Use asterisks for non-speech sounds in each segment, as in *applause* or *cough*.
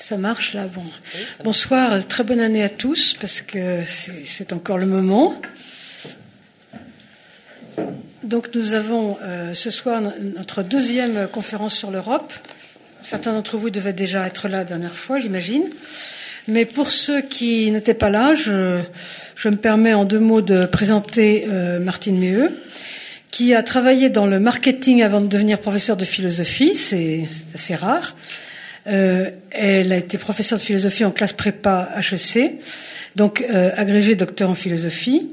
Ça marche là, bon. Bonsoir, très bonne année à tous, parce que c'est encore le moment. Donc nous avons euh, ce soir notre deuxième conférence sur l'Europe. Certains d'entre vous devaient déjà être là la dernière fois, j'imagine. Mais pour ceux qui n'étaient pas là, je, me permets en deux mots de présenter euh, Martine Meheux, qui a travaillé dans le marketing avant de devenir professeur de philosophie, c'est assez rare. Euh, elle a été professeure de philosophie en classe prépa HEC, donc euh, agrégée docteur en philosophie,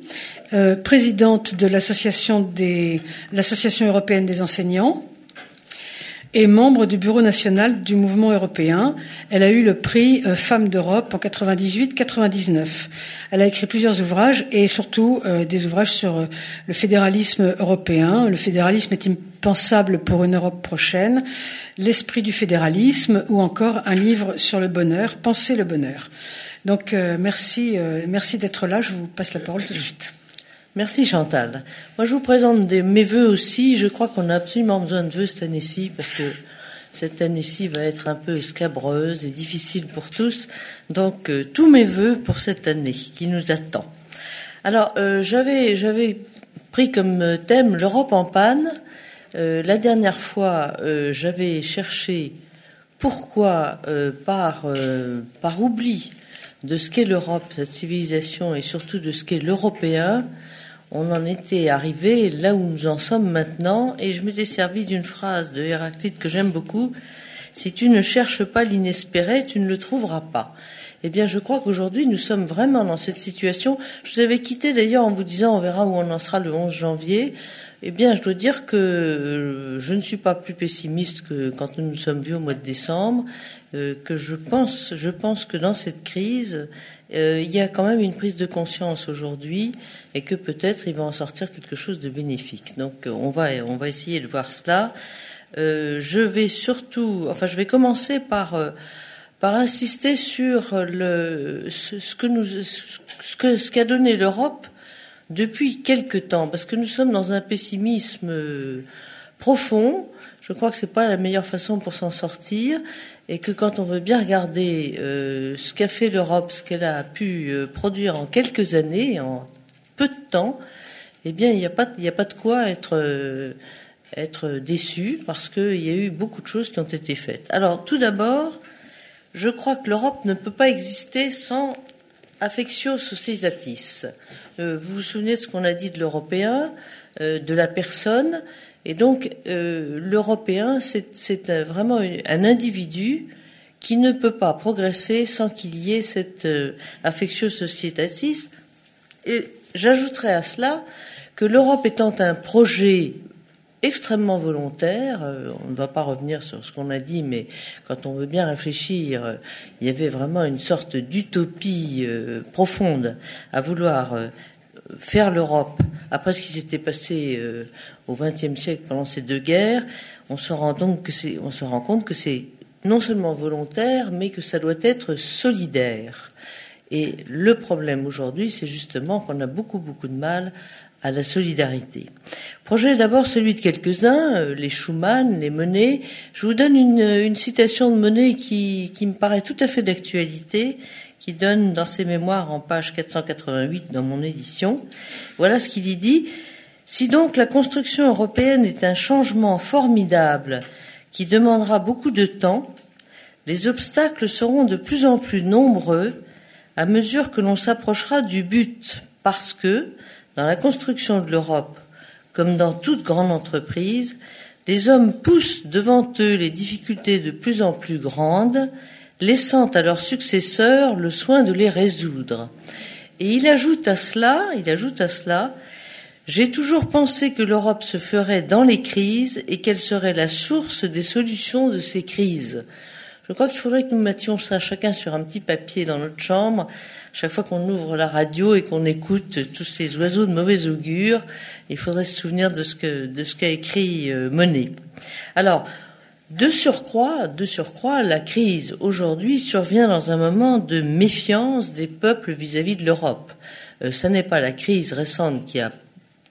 euh, présidente de l'association des l'association européenne des enseignants et membre du bureau national du mouvement européen. Elle a eu le prix euh, Femmes d'Europe en 98-99. Elle a écrit plusieurs ouvrages et surtout euh, des ouvrages sur euh, le fédéralisme européen. Le fédéralisme est impensable pour une Europe prochaine, l'esprit du fédéralisme ou encore un livre sur le bonheur, Penser le bonheur. Donc merci, merci d'être là. Je vous passe la parole tout de suite. Merci Chantal. Moi je vous présente mes voeux aussi. Je crois qu'on a absolument besoin de vœux cette année-ci parce que cette année-ci va être un peu scabreuse et difficile pour tous. Donc euh, tous mes voeux pour cette année qui nous attend. Alors euh, j'avais j'avais pris comme thème l'Europe en panne. Euh, la dernière fois j'avais cherché pourquoi par par oubli de ce qu'est l'Europe, cette civilisation et surtout de ce qu'est l'européen, on en était arrivé là où nous en sommes maintenant, et je m'étais servi d'une phrase de Héraclite que j'aime beaucoup Si tu ne cherches pas l'inespéré, tu ne le trouveras pas. Eh bien, je crois qu'aujourd'hui, nous sommes vraiment dans cette situation. Je vous avais quitté d'ailleurs en vous disant on verra où on en sera le 11 janvier. Eh bien, je dois dire que euh, je ne suis pas plus pessimiste que quand nous nous sommes vus au mois de décembre, euh, que je pense, je pense que dans cette crise, euh, il y a quand même une prise de conscience aujourd'hui et que peut-être il va en sortir quelque chose de bénéfique. Donc euh, on va on va essayer de voir cela. Euh, je vais surtout, enfin je vais commencer par par insister sur le ce, que nous ce que ce qu'a donné l'Europe depuis quelque temps, parce que nous sommes dans un pessimisme profond. Je crois que c'est pas la meilleure façon pour s'en sortir et que quand on veut bien regarder euh, ce qu'a fait l'Europe, ce qu'elle a pu euh, produire en quelques années, en peu de temps, eh bien, il n'y a pas, de quoi être euh, être déçu parce qu'il y a eu beaucoup de choses qui ont été faites. Alors, tout d'abord, je crois que l'Europe ne peut pas exister sans affectio societatis. vous vous souvenez de ce qu'on a dit de l'européen, de la personne et donc, euh, l'Européen, c'est vraiment un individu qui ne peut pas progresser sans qu'il y ait cette euh, affectio societatis. Et j'ajouterais à cela que l'Europe étant un projet extrêmement volontaire, euh, on ne va pas revenir sur ce qu'on a dit, mais quand on veut bien réfléchir, il y avait vraiment une sorte d'utopie profonde à vouloir faire l'Europe après ce qui s'était passé euh, au XXe siècle pendant ces deux guerres, on se rend donc que c'est, on se rend compte que c'est non seulement volontaire, mais que ça doit être solidaire. Et le problème aujourd'hui, c'est justement qu'on a beaucoup beaucoup de mal à la solidarité. Projet d'abord celui de quelques-uns, euh, les Schumann, les Monet. Je vous donne une, citation de Monet qui, qui me paraît tout à fait d'actualité qui donne dans ses mémoires en page 488 dans mon édition. Voilà ce qu'il y dit. Si donc la construction européenne est un changement formidable qui demandera beaucoup de temps, les obstacles seront de plus en plus nombreux à mesure que l'on s'approchera du but, parce que, dans la construction de l'Europe, comme dans toute grande entreprise, les hommes poussent devant eux les difficultés de plus en plus grandes laissant à leurs successeurs le soin de les résoudre. Et il ajoute à cela, il ajoute à cela, j'ai toujours pensé que l'Europe se ferait dans les crises et qu'elle serait la source des solutions de ces crises. Je crois qu'il faudrait que nous mettions ça chacun sur un petit papier dans notre chambre, chaque fois qu'on ouvre la radio et qu'on écoute tous ces oiseaux de mauvais augure, il faudrait se souvenir de ce que de ce qu'a écrit euh, Monet. Alors, de surcroît, de surcroît, la crise aujourd'hui survient dans un moment de méfiance des peuples vis-à-vis de l'Europe. Euh, ce n'est pas la crise récente qui a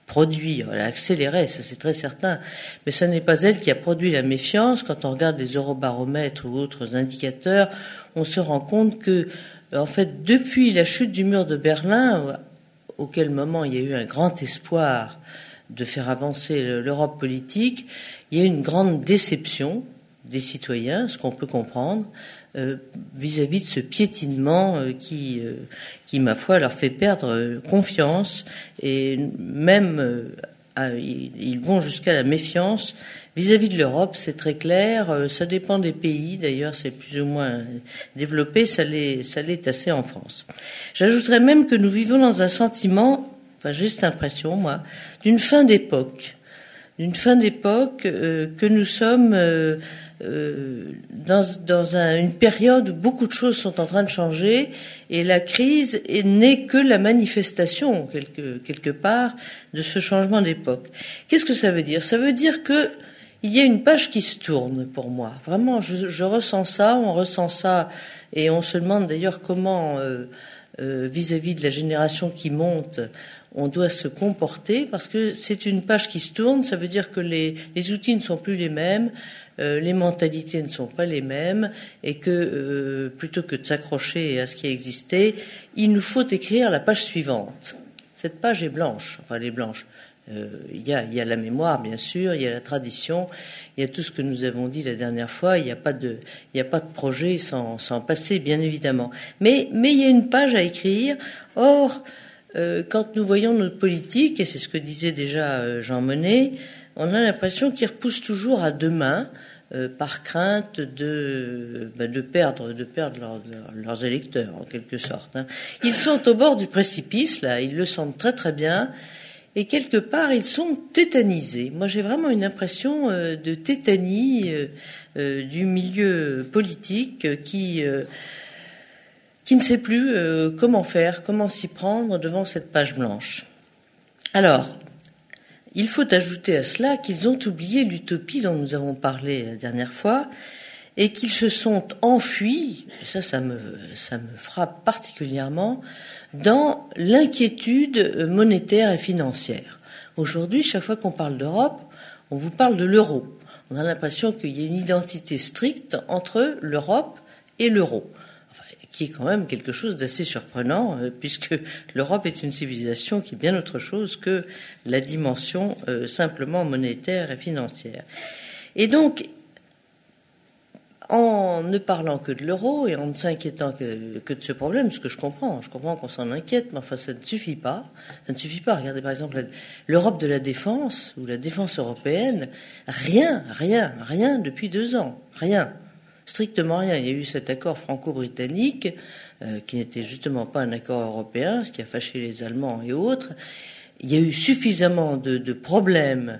produit, elle a accéléré, ça c'est très certain, mais ce n'est pas elle qui a produit la méfiance. Quand on regarde les eurobaromètres ou autres indicateurs, on se rend compte que, en fait, depuis la chute du mur de Berlin, auquel moment il y a eu un grand espoir de faire avancer l'Europe politique, il y a une grande déception des citoyens, ce qu'on peut comprendre, euh, vis-à-vis de ce piétinement euh, qui, euh, qui, ma foi, leur fait perdre confiance et même ils vont jusqu'à la méfiance vis-à-vis de l'Europe, c'est très clair. Ça dépend des pays, d'ailleurs, c'est plus ou moins développé. Ça l'est assez en France. J'ajouterais même que nous vivons dans un sentiment, enfin, j'ai cette impression, moi, d'une fin d'époque, d'une fin d'époque que nous sommes euh, dans, dans un, une période où beaucoup de choses sont en train de changer et la crise n'est que la manifestation quelque, quelque part de ce changement d'époque. Qu'est-ce que ça veut dire? Ça veut dire que il y a une page qui se tourne pour moi. Vraiment, je, je ressens ça, on ressent ça, et on se demande d'ailleurs comment, euh, euh, vis-à-vis -vis de la génération qui monte, on doit se comporter, parce que c'est une page qui se tourne, ça veut dire que les, les outils ne sont plus les mêmes, euh, les mentalités ne sont pas les mêmes et que euh, plutôt que de s'accrocher à ce qui a existé, il nous faut écrire la page suivante. Cette page est blanche, enfin elle est blanche. Euh, il y, a, y, a, la mémoire, bien sûr, il y a la tradition, il y a tout ce que nous avons dit la dernière fois. Il n'y a pas de, a pas de projet sans, sans passer, bien évidemment. Mais, mais il y a une page à écrire. Or, quand nous voyons notre politique, et c'est ce que disait déjà Jean Monnet, on a l'impression qu'ils repoussent toujours à demain euh, par crainte de, ben, de perdre, de perdre leurs électeurs, en quelque sorte. Hein. Ils sont au bord du précipice, là, ils le sentent très très bien, et quelque part, ils sont tétanisés. Moi, j'ai vraiment une impression euh, de tétanie euh, du milieu politique qui qui ne sait plus comment faire, comment s'y prendre devant cette page blanche. Alors, il faut ajouter à cela qu'ils ont oublié l'utopie dont nous avons parlé la dernière fois et qu'ils se sont enfuis, et ça, ça me, ça me frappe particulièrement, dans l'inquiétude monétaire et financière. Aujourd'hui, chaque fois qu'on parle d'Europe, on vous parle de l'euro. On a l'impression qu'il y a une identité stricte entre l'Europe et l'euro qui est quand même quelque chose d'assez surprenant, euh, puisque l'Europe est une civilisation qui est bien autre chose que la dimension euh, simplement monétaire et financière. Et donc, en ne parlant que de l'euro et en ne s'inquiétant que, que, de ce problème, ce que je comprends, je comprends qu'on s'en inquiète, mais enfin ça ne suffit pas. Ça ne suffit pas. Regardez par exemple l'Europe de la défense ou la défense européenne, rien, rien, rien depuis deux ans, rien strictement rien. Il y a eu cet accord franco-britannique, euh, qui n'était justement pas un accord européen, ce qui a fâché les Allemands et autres. Il y a eu suffisamment de, de problèmes,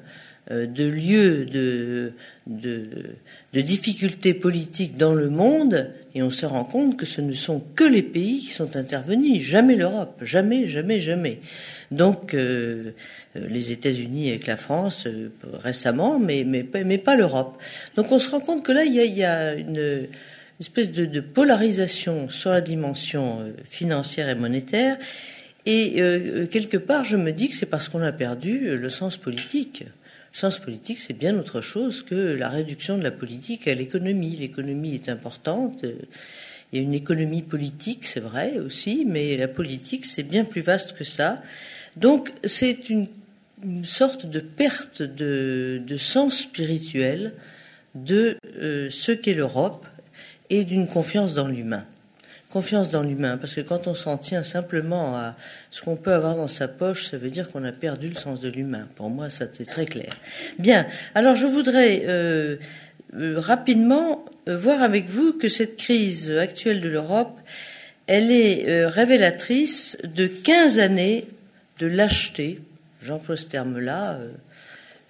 de lieux, de, de, difficultés politiques dans le monde, et on se rend compte que ce ne sont que les pays qui sont intervenus, jamais l'Europe, jamais, jamais, jamais. Donc, euh, euh, les États-Unis avec la France euh, récemment, mais, mais, mais pas l'Europe. Donc on se rend compte que là, il y a, une, espèce de, polarisation sur la dimension euh, financière et monétaire. Et quelque part, je me dis que c'est parce qu'on a perdu le sens politique. Sens politique, c'est bien autre chose que la réduction de la politique à l'économie. L'économie est importante. Il y a une économie politique, c'est vrai aussi, mais la politique, c'est bien plus vaste que ça. Donc, c'est une une sorte de perte de, sens spirituel de euh, ce qu'est l'Europe et d'une confiance dans l'humain. Confiance dans l'humain, parce que quand on s'en tient simplement à ce qu'on peut avoir dans sa poche, ça veut dire qu'on a perdu le sens de l'humain. Pour moi, ça c'est très clair. Bien, alors je voudrais euh, euh, rapidement voir avec vous que cette crise actuelle de l'Europe, elle est révélatrice de 15 années de lâcheté, j'emploie ce terme-là.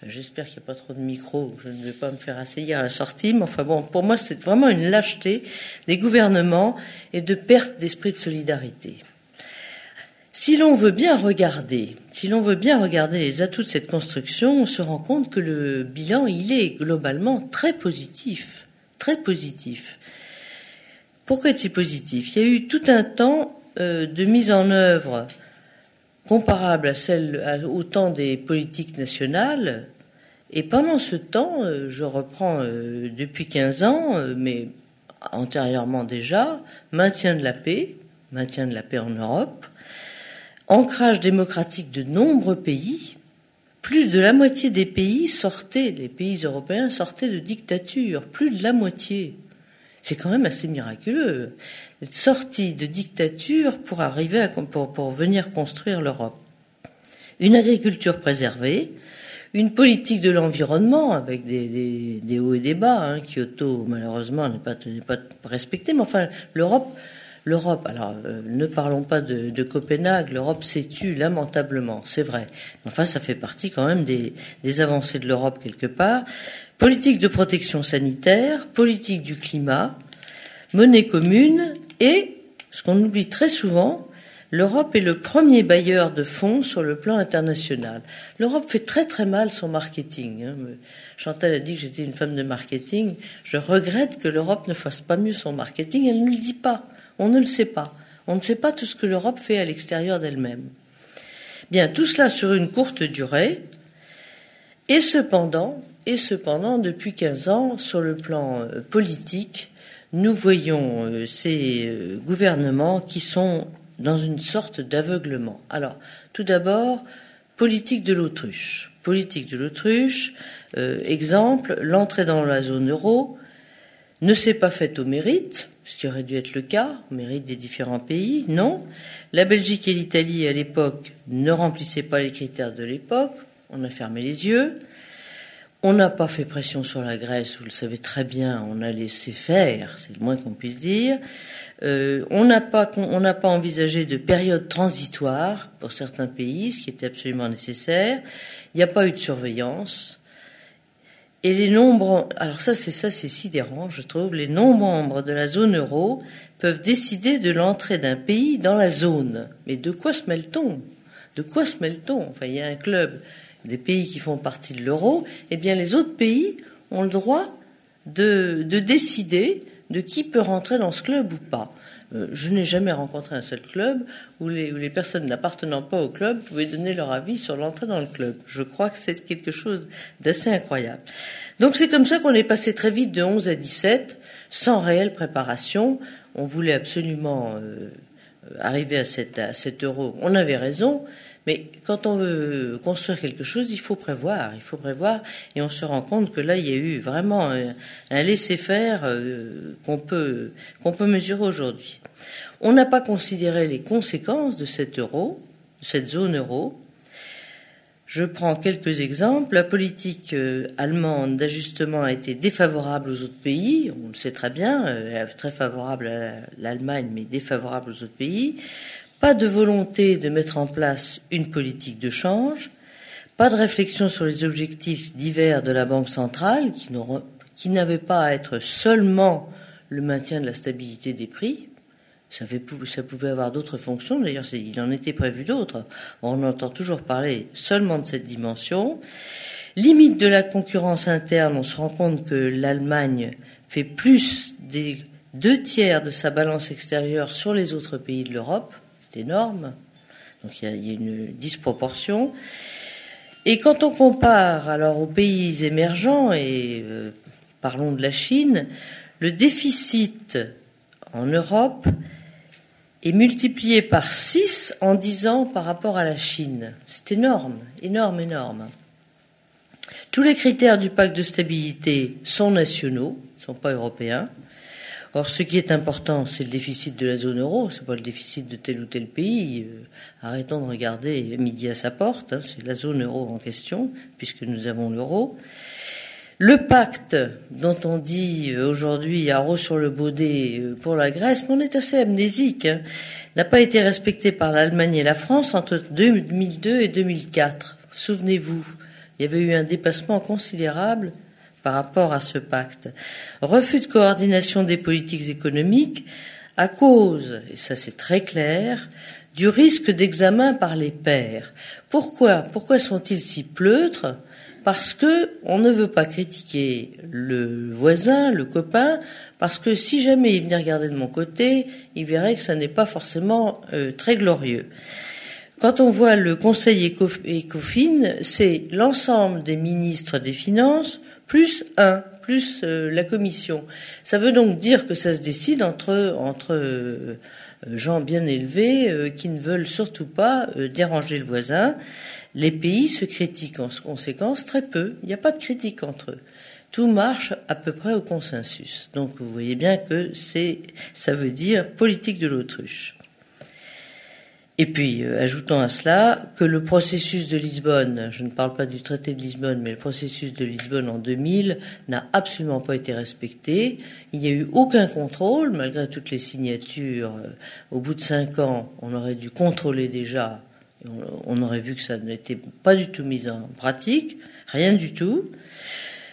J'espère qu'il n'y a pas trop de micros, je ne vais pas me faire asseyer à la sortie, mais enfin bon, pour moi, c'est vraiment une lâcheté des gouvernements et de perte d'esprit de solidarité. Si l'on veut bien regarder, si l'on veut bien regarder les atouts de cette construction, on se rend compte que le bilan, il est globalement très positif, très positif. Pourquoi est-il positif? Il y a eu tout un temps euh, de mise en œuvre comparable à celle au temps des politiques nationales. Et pendant ce temps, euh, je reprends euh, depuis 15 ans, euh, mais antérieurement déjà, maintien de la paix, maintien de la paix en Europe, ancrage démocratique de nombreux pays. Plus de la moitié des pays sortaient, les pays européens sortaient de dictature, plus de la moitié. C'est quand même assez miraculeux d'être sorti de dictature pour arriver à, pour, pour venir construire l'Europe. Une agriculture préservée, une politique de l'environnement avec des, des, des, hauts et des bas. Hein. Kyoto, malheureusement, n'est pas, pas respecté, mais enfin, l'Europe, l'Europe. Alors, euh, ne parlons pas de, de Copenhague. L'Europe s'étue lamentablement, c'est vrai. Enfin, ça fait partie quand même des, des avancées de l'Europe quelque part. Politique de protection sanitaire, politique du climat, monnaie commune et, ce qu'on oublie très souvent, l'Europe est le premier bailleur de fonds sur le plan international. L'Europe fait très très mal son marketing. Hein. Chantal a dit que j'étais une femme de marketing. Je regrette que l'Europe ne fasse pas mieux son marketing. Elle ne le dit pas. On ne le sait pas. On ne sait pas tout ce que l'Europe fait à l'extérieur d'elle-même. Bien, tout cela sur une courte durée. Et cependant, et cependant, depuis 15 ans, sur le plan euh, politique, nous voyons euh, ces euh, gouvernements qui sont dans une sorte d'aveuglement. Alors, tout d'abord, politique de l'autruche. Politique de l'autruche, exemple, l'entrée dans la zone euro ne s'est pas faite au mérite, ce qui aurait dû être le cas, au mérite des différents pays, non. La Belgique et l'Italie, à l'époque, ne remplissaient pas les critères de l'époque, on a fermé les yeux. On n'a pas fait pression sur la Grèce, vous le savez très bien, on a laissé faire, c'est le moins qu'on puisse dire. Euh, on n'a pas, pas envisagé de période transitoire pour certains pays, ce qui était absolument nécessaire. Il n'y a pas eu de surveillance. Et les nombres, alors ça c'est ça c'est sidérant, je trouve. Les non-membres de la zone euro peuvent décider de l'entrée d'un pays dans la zone. Mais de quoi se mêle-t-on? De quoi se mêle-t-on? Enfin, il y a un club des pays qui font partie de l'euro, eh bien les autres pays ont le droit de, décider de qui peut rentrer dans ce club ou pas. Euh, je n'ai jamais rencontré un seul club où les, où les personnes n'appartenant pas au club pouvaient donner leur avis sur l'entrée dans le club. Je crois que c'est quelque chose d'assez incroyable. Donc c'est comme ça qu'on est passé très vite de 11 à 17, sans réelle préparation. On voulait absolument euh, arriver à, à cet euro. On avait raison, mais quand on veut construire quelque chose, il faut prévoir, il faut prévoir, et on se rend compte que là, il y a eu vraiment un, laisser-faire euh, qu'on peut peut mesurer aujourd'hui. On n'a pas considéré les conséquences de cet euro, cette zone euro. Je prends quelques exemples. La politique euh, allemande d'ajustement a été défavorable aux autres pays. On le sait très bien, euh, très favorable à l'Allemagne, mais défavorable aux autres pays. Pas de volonté de mettre en place une politique de change, pas de réflexion sur les objectifs divers de la Banque centrale, qui, n'avaient pas à être seulement le maintien de la stabilité des prix. Ça, ça pouvait avoir d'autres fonctions, d'ailleurs il en était prévu d'autres. On entend toujours parler seulement de cette dimension. Limite de la concurrence interne, on se rend compte que l'Allemagne fait plus des deux tiers de sa balance extérieure sur les autres pays de l'Europe énorme. Donc il y, a, une disproportion. Et quand on compare alors aux pays émergents, et euh, parlons de la Chine, le déficit en Europe est multiplié par 6 en 10 ans par rapport à la Chine. C'est énorme, énorme, énorme. Tous les critères du pacte de stabilité sont nationaux, ne sont pas européens. Or, ce qui est important, c'est le déficit de la zone euro, c'est pas le déficit de tel ou tel pays. Euh, arrêtons de regarder midi à sa porte, hein, c'est la zone euro en question, puisque nous avons l'euro. Le pacte dont on dit euh, aujourd'hui à sur le baudet euh, pour la Grèce, mais on est assez amnésique, hein, n'a pas été respecté par l'Allemagne et la France entre 2002 et 2004. Souvenez-vous, il y avait eu un dépassement considérable par rapport à ce pacte. Refus de coordination des politiques économiques à cause, et ça c'est très clair, du risque d'examen par les pairs. Pourquoi? Pourquoi sont-ils si pleutres? Parce que on ne veut pas critiquer le voisin, le copain, parce que si jamais il venait regarder de mon côté, il verrait que ça n'est pas forcément euh, très glorieux. quand on voit le Conseil ECOFIN, c'est l'ensemble des ministres des Finances plus un, plus euh, la Commission. Ça veut donc dire que ça se décide entre, entre euh, gens bien élevés euh, qui ne veulent surtout pas déranger le voisin. Les pays se critiquent en conséquence très peu. Il n'y a pas de critique entre eux. Tout marche à peu près au consensus. Donc vous voyez bien que c'est, ça veut dire politique de l'autruche. Et puis, euh, ajoutons à cela que le processus de Lisbonne, je ne parle pas du traité de Lisbonne, mais le processus de Lisbonne en 2000 n'a absolument pas été respecté. Il n'y a eu aucun contrôle, malgré toutes les signatures. Euh, au bout de cinq ans, on aurait dû contrôler déjà. On aurait vu que ça n'était pas du tout mis en pratique, rien du tout.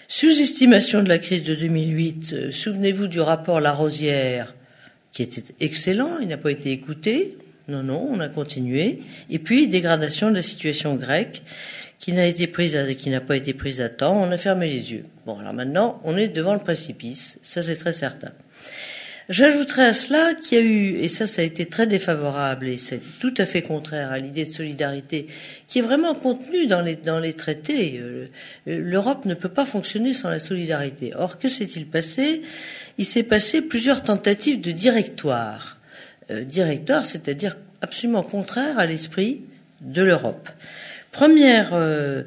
Sous-estimation de la crise de 2008. Euh, souvenez-vous du rapport Larosière, qui était excellent, il n'a pas été écouté. Non, non, on a continué. Et puis, dégradation de la situation grecque qui n'a été prise qui n'a pas été prise à temps. On a fermé les yeux. Bon, alors maintenant, on est devant le précipice. Ça, c'est très certain. J'ajouterai à cela qu'il y a eu, et ça, ça a été très défavorable, et c'est tout à fait contraire à l'idée de solidarité qui est vraiment contenue dans les, dans les traités. Euh, L'Europe ne peut pas fonctionner sans la solidarité. Or, que s'est-il passé? Il s'est passé plusieurs tentatives de directoire. Euh, directeur, c'est-à-dire absolument contraire à l'esprit de l'Europe. Première, euh,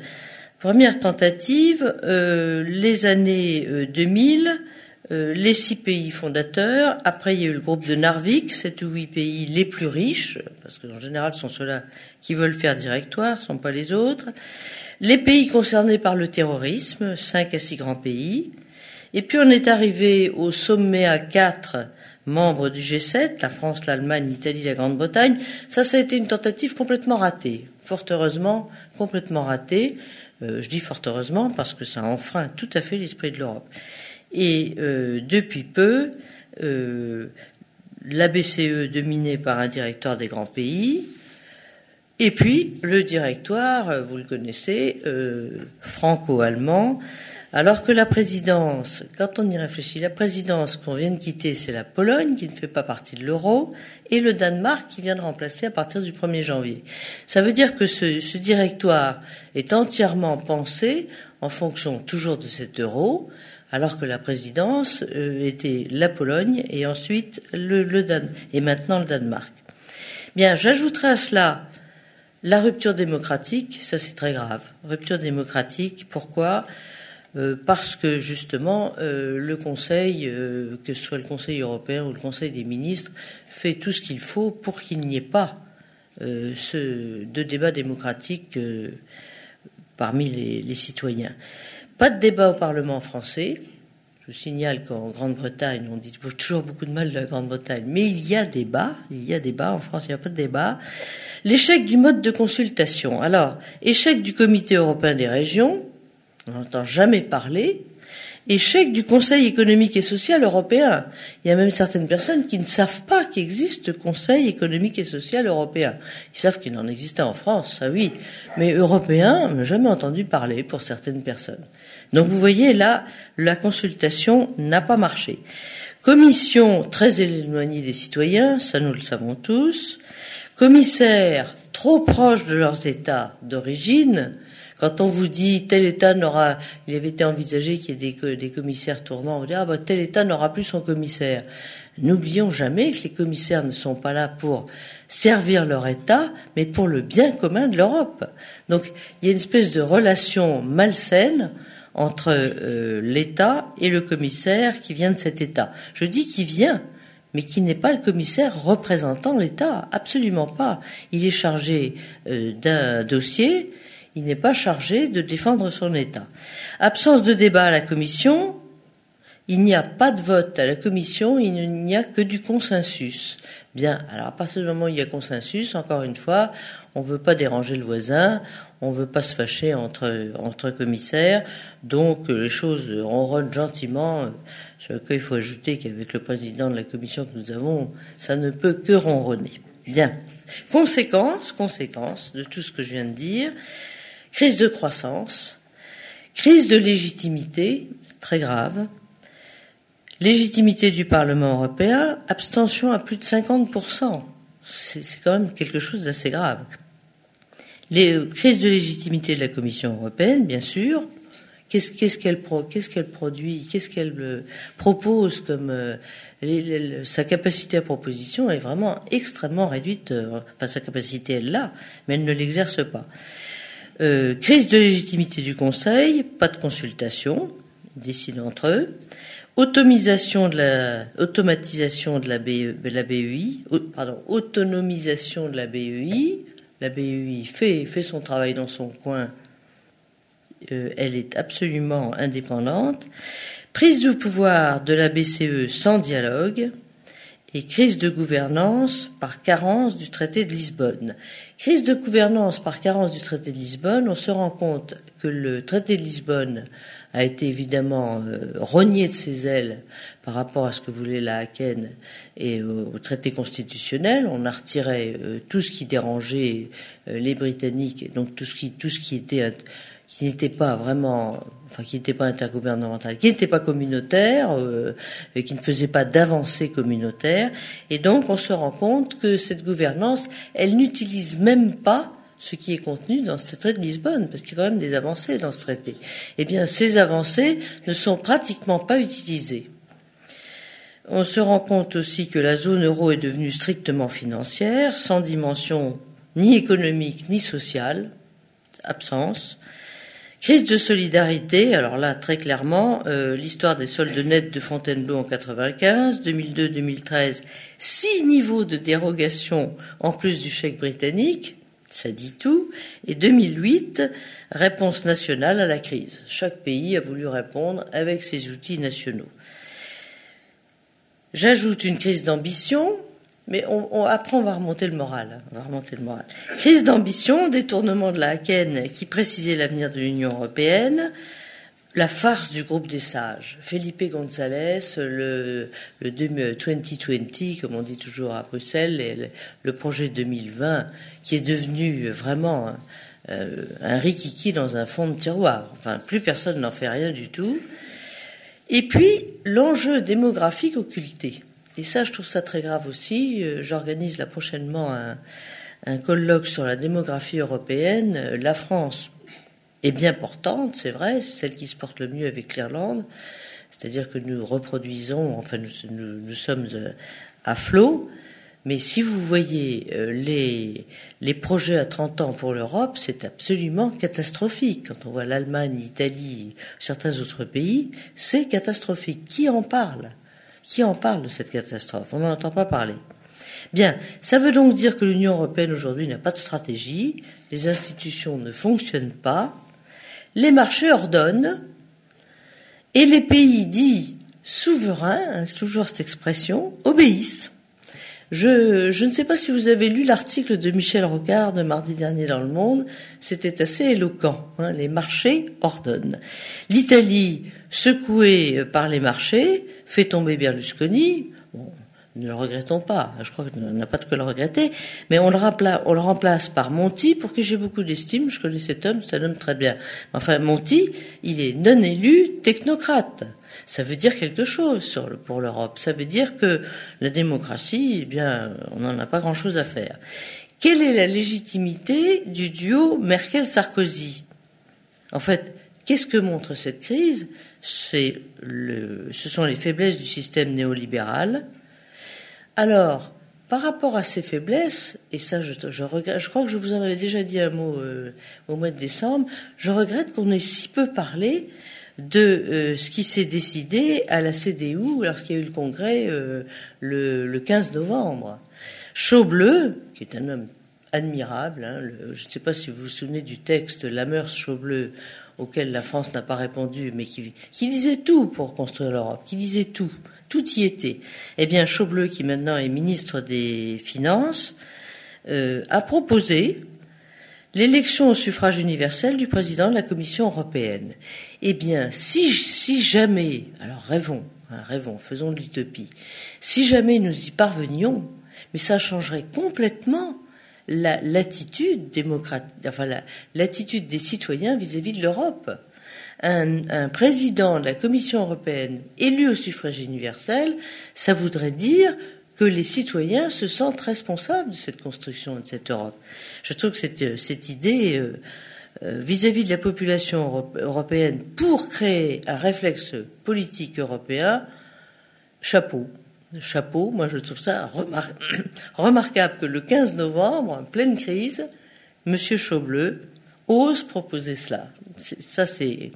première tentative, euh, les années 2000, les six pays fondateurs. Après, il y a eu le groupe de Narvik, sept ou huit pays les plus riches, parce qu'en général, ce sont ceux-là qui veulent faire directoire, ce ne sont pas les autres. Les pays concernés par le terrorisme, cinq à six grands pays. Et puis, on est arrivé au sommet à quatre membres du G7, la France, l'Allemagne, l'Italie, la Grande-Bretagne. Ça, ça a été une tentative complètement ratée. Fort heureusement, complètement ratée. Euh, je dis fort heureusement parce que ça enfreint tout à fait l'esprit de l'Europe. Et euh, depuis peu, euh, la BCE dominée par un directeur des grands pays, et puis le directoire, vous le connaissez, franco-allemand, alors que la présidence, quand on y réfléchit, la présidence qu'on vient de quitter, c'est la Pologne qui ne fait pas partie de l'euro et le Danemark qui vient de remplacer à partir du 1er janvier. Ça veut dire que ce, directoire est entièrement pensé en fonction toujours de cet euro, alors que la présidence euh, était la Pologne et ensuite le, et maintenant le Danemark. Bien, j'ajouterai à cela la rupture démocratique, ça c'est très grave. Rupture démocratique, pourquoi? Parce que justement euh, le Conseil, euh, que ce soit le Conseil européen ou le Conseil des ministres, fait tout ce qu'il faut pour qu'il n'y ait pas de débat démocratique parmi les, les, citoyens. Pas de débat au Parlement français. Je vous signale qu'en Grande-Bretagne, on dit *laughs* toujours beaucoup de mal de la Grande-Bretagne, mais il y a débat, il y a débat, en France il n'y a pas de débat. L'échec du mode de consultation. Alors, échec du Comité européen des régions, on n'entend jamais parler. Échec du Conseil économique et social européen. Il y a même certaines personnes qui ne savent pas qu'il existe Conseil économique et social européen. Ils savent qu'il en existait en France, ça oui, mais européen, on n'a jamais entendu parler pour certaines personnes. Donc vous voyez là, la consultation n'a pas marché. Commission très éloignée des citoyens, ça nous le savons tous. Commissaires trop proches de leurs États d'origine, quand on vous dit tel État n'aura, il avait été envisagé qu'il y ait des, commissaires tournants, on dit ah bah tel État n'aura plus son commissaire. N'oublions jamais que les commissaires ne sont pas là pour servir leur État, mais pour le bien commun de l'Europe. Donc il y a une espèce de relation malsaine entre euh, l'État et le commissaire qui vient de cet État. Je dis qui vient, mais qui n'est pas le commissaire représentant l'État, absolument pas. Il est chargé euh, d'un dossier, il n'est pas chargé de défendre son État. Absence de débat à la Commission, il n'y a pas de vote à la Commission, il n'y a que du consensus. Bien, alors à partir du moment où il y a consensus, encore une fois, on ne veut pas déranger le voisin, on ne veut pas se fâcher entre, commissaires, donc les choses ronronnent gentiment. Sur lequel il faut ajouter qu'avec le président de la commission que nous avons, ça ne peut que ronronner. Bien. Conséquence, conséquence de tout ce que je viens de dire, crise de croissance, crise de légitimité, très grave, légitimité du Parlement européen, abstention à plus de 50%. C'est quand même quelque chose d'assez grave. Les crises de légitimité de la Commission européenne, bien sûr. Qu'est-ce qu'elle produit Qu'est-ce qu'elle euh, propose comme euh, sa capacité à proposition est vraiment extrêmement réduite. Euh, enfin, sa capacité, elle l'a, mais elle ne l'exerce pas. Crise de légitimité du Conseil, pas de consultation, décident entre eux. Automatisation de la, BE, la BEI, pardon, autonomisation de la BEI. La BEI fait, fait son travail dans son coin. Euh, elle est absolument indépendante. Prise du pouvoir de la BCE sans dialogue et crise de gouvernance par carence du traité de Lisbonne. Crise de gouvernance par carence du traité de Lisbonne, on se rend compte que le traité de Lisbonne a été évidemment euh, rogné de ses ailes par rapport à ce que voulait la Haken et au, traité constitutionnel. On a retiré euh, tout ce qui dérangeait euh, les Britanniques, donc tout ce qui, tout ce qui était qui n'était pas vraiment, enfin qui n'était pas intergouvernemental, qui n'était pas communautaire, et qui ne faisait pas d'avancée communautaire. Et donc on se rend compte que cette gouvernance, elle n'utilise même pas ce qui est contenu dans ce traité de Lisbonne, parce qu'il y a quand même des avancées dans ce traité. Eh bien, ces avancées ne sont pratiquement pas utilisées. On se rend compte aussi que la zone euro est devenue strictement financière, sans dimension ni économique ni sociale, absence. Crise de solidarité, alors là très clairement, euh, l'histoire des soldes nets de Fontainebleau en 95, 2002-2013, six niveaux de dérogation en plus du chèque britannique, ça dit tout. Et 2008, réponse nationale à la crise. Chaque pays a voulu répondre avec ses outils nationaux. J'ajoute une crise d'ambition, mais on, après on va remonter le moral. On va remonter le moral. Crise d'ambition, détournement de la Haken qui précisait l'avenir de l'Union européenne, la farce du groupe des sages. Felipe González, le, le 2020, comme on dit toujours à Bruxelles, et le, projet 2020, qui est devenu vraiment euh, un rikiki dans un fond de tiroir. Enfin, plus personne n'en fait rien du tout. Et puis, l'enjeu démographique occulté. Et ça, je trouve ça très grave aussi. Euh, j'organise là prochainement un, colloque sur la démographie européenne. La France est bien portante, c'est vrai, c'est celle qui se porte le mieux avec l'Irlande. C'est-à-dire que nous reproduisons, enfin nous, sommes euh, à flot, mais si vous voyez euh, les, les projets à 30 ans pour l'Europe, c'est absolument catastrophique. Quand on voit l'Allemagne, l'Italie, certains autres pays, c'est catastrophique. Qui en parle? Qui en parle de cette catastrophe? On n'en entend pas parler. Bien, ça veut donc dire que l'Union européenne aujourd'hui n'a pas de stratégie, les institutions ne fonctionnent pas, les marchés ordonnent et les pays dits souverains, hein, toujours cette expression, obéissent. Je, ne sais pas si vous avez lu l'article de Michel Rocard de mardi dernier dans Le Monde, c'était assez éloquent. Hein, les marchés ordonnent. L'Italie, secouée par les marchés, fait tomber Berlusconi. Bon, ne le regrettons pas. Je crois qu'on n'a pas de quoi le regretter. Mais on le, remplace, on le remplace par Monti, pour qui j'ai beaucoup d'estime. Je connais cet homme, c'est un homme très bien. Enfin, Monti, il est non élu technocrate. Ça veut dire quelque chose pour l'Europe. Ça veut dire que la démocratie, eh bien, on n'en a pas grand-chose à faire. Quelle est la légitimité du duo Merkel-Sarkozy? En fait, qu'est-ce que montre cette crise? C'est ce sont les faiblesses du système néolibéral, alors, par rapport à ces faiblesses, et ça, je, je, regrette, je crois que je vous en avais déjà dit un mot euh, au mois de décembre, je regrette qu'on ait si peu parlé de euh, ce qui s'est décidé à la CDU lorsqu'il y a eu le congrès euh, le, le, 15 novembre. Chaubleu, qui est un homme admirable, hein, je ne sais pas si vous vous souvenez du texte La mœurs Chaubleu, auquel la France n'a pas répondu, mais qui, qui disait tout pour construire l'Europe, qui disait tout. Tout y était. Eh bien, Chaubleu, qui maintenant est ministre des Finances, euh, a proposé l'élection au suffrage universel du président de la Commission européenne. Eh bien, si, jamais, alors rêvons, hein, rêvons, faisons de l'utopie, si jamais nous y parvenions, mais ça changerait complètement l'attitude enfin l'attitude des citoyens vis-à-vis -vis de l'Europe un, président de la Commission européenne élu au suffrage universel, ça voudrait dire que les citoyens se sentent responsables de cette construction de cette Europe. Je trouve que cette, euh, cette idée euh, euh, vis-à-vis de la population européenne pour créer un réflexe politique européen, chapeau. Chapeau, moi je trouve ça *coughs* remarquable que le 15 novembre, en pleine crise, M. Chaubleu ose proposer cela. Ça c'est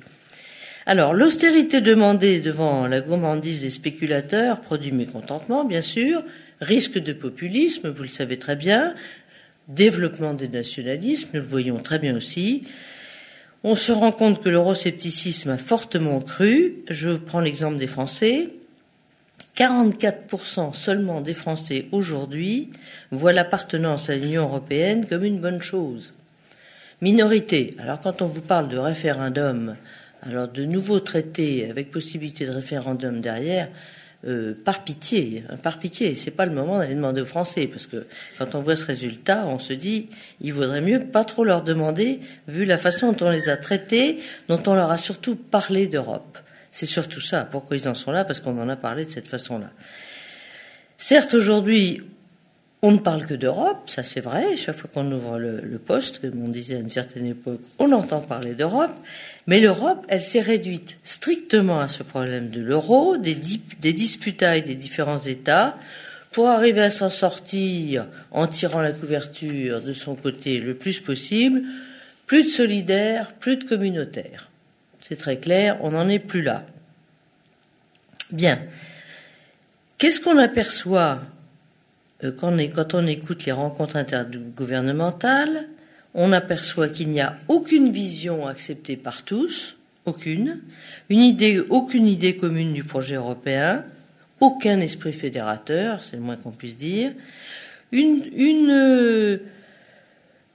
alors, l'austérité demandée devant la gourmandise des spéculateurs produit mécontentement, bien sûr, risque de populisme, vous le savez très bien, développement des nationalismes, nous le voyons très bien aussi. On se rend compte que l'euroscepticisme a fortement cru. Je prends l'exemple des Français. 44% seulement des Français aujourd'hui voient l'appartenance à l'Union européenne comme une bonne chose. Minorité. Alors quand on vous parle de référendum alors de nouveaux traités avec possibilité de référendum derrière, euh, par pitié, hein, par pitié, c'est pas le moment d'aller demander aux Français, parce que quand on voit ce résultat, on se dit, il vaudrait mieux pas trop leur demander, vu la façon dont on les a traités, dont on leur a surtout parlé d'Europe. C'est surtout ça. Pourquoi ils en sont là Parce qu'on en a parlé de cette façon-là. Certes, aujourd'hui, on ne parle que d'Europe, ça c'est vrai. Chaque fois qu'on ouvre le, poste, comme on disait à une certaine époque, on entend parler d'Europe. Mais l'Europe, elle s'est réduite strictement à ce problème de l'euro, des, des disputailles des différents États, pour arriver à s'en sortir en tirant la couverture de son côté le plus possible. Plus de solidaire, plus de communautaire. C'est très clair, on n'en est plus là. Bien. Qu'est-ce qu'on aperçoit euh, quand on écoute les rencontres intergouvernementales, on aperçoit qu'il n'y a aucune vision acceptée par tous, aucune, une idée, aucune idée commune du projet européen, aucun esprit fédérateur, c'est le moins qu'on puisse dire, une, une,